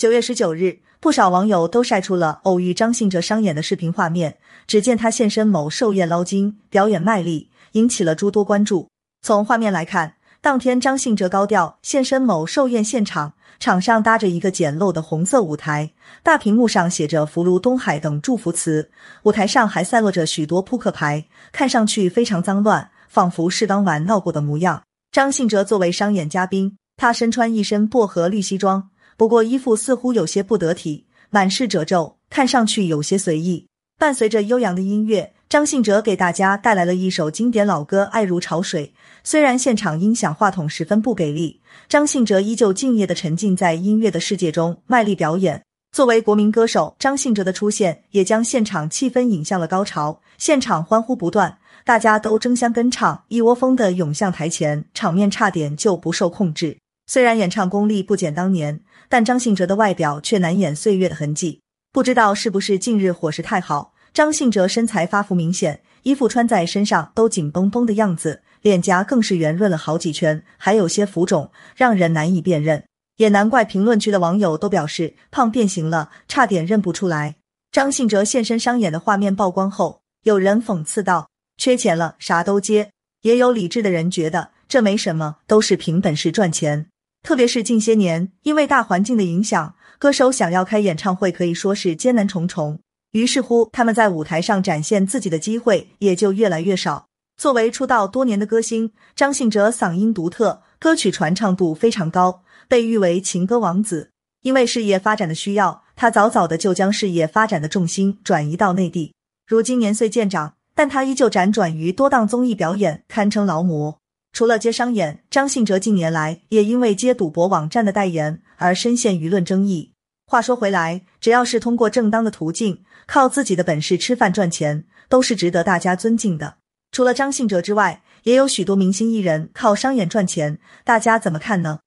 九月十九日，不少网友都晒出了偶遇张信哲商演的视频画面。只见他现身某寿宴捞金，表演卖力，引起了诸多关注。从画面来看，当天张信哲高调现身某寿宴现场，场上搭着一个简陋的红色舞台，大屏幕上写着“福如东海”等祝福词，舞台上还散落着许多扑克牌，看上去非常脏乱，仿佛是刚玩闹过的模样。张信哲作为商演嘉宾，他身穿一身薄荷绿西装。不过衣服似乎有些不得体，满是褶皱，看上去有些随意。伴随着悠扬的音乐，张信哲给大家带来了一首经典老歌《爱如潮水》。虽然现场音响话筒十分不给力，张信哲依旧敬业的沉浸在音乐的世界中，卖力表演。作为国民歌手，张信哲的出现也将现场气氛引向了高潮，现场欢呼不断，大家都争相跟唱，一窝蜂的涌向台前，场面差点就不受控制。虽然演唱功力不减当年，但张信哲的外表却难掩岁月的痕迹。不知道是不是近日伙食太好，张信哲身材发福明显，衣服穿在身上都紧绷绷的样子，脸颊更是圆润了好几圈，还有些浮肿，让人难以辨认。也难怪评论区的网友都表示胖变形了，差点认不出来。张信哲现身商演的画面曝光后，有人讽刺道：“缺钱了啥都接。”也有理智的人觉得这没什么，都是凭本事赚钱。特别是近些年，因为大环境的影响，歌手想要开演唱会可以说是艰难重重。于是乎，他们在舞台上展现自己的机会也就越来越少。作为出道多年的歌星，张信哲嗓音独特，歌曲传唱度非常高，被誉为情歌王子。因为事业发展的需要，他早早的就将事业发展的重心转移到内地。如今年岁渐长，但他依旧辗转于多档综艺表演，堪称劳模。除了接商演，张信哲近年来也因为接赌博网站的代言而深陷舆论争议。话说回来，只要是通过正当的途径，靠自己的本事吃饭赚钱，都是值得大家尊敬的。除了张信哲之外，也有许多明星艺人靠商演赚钱，大家怎么看呢？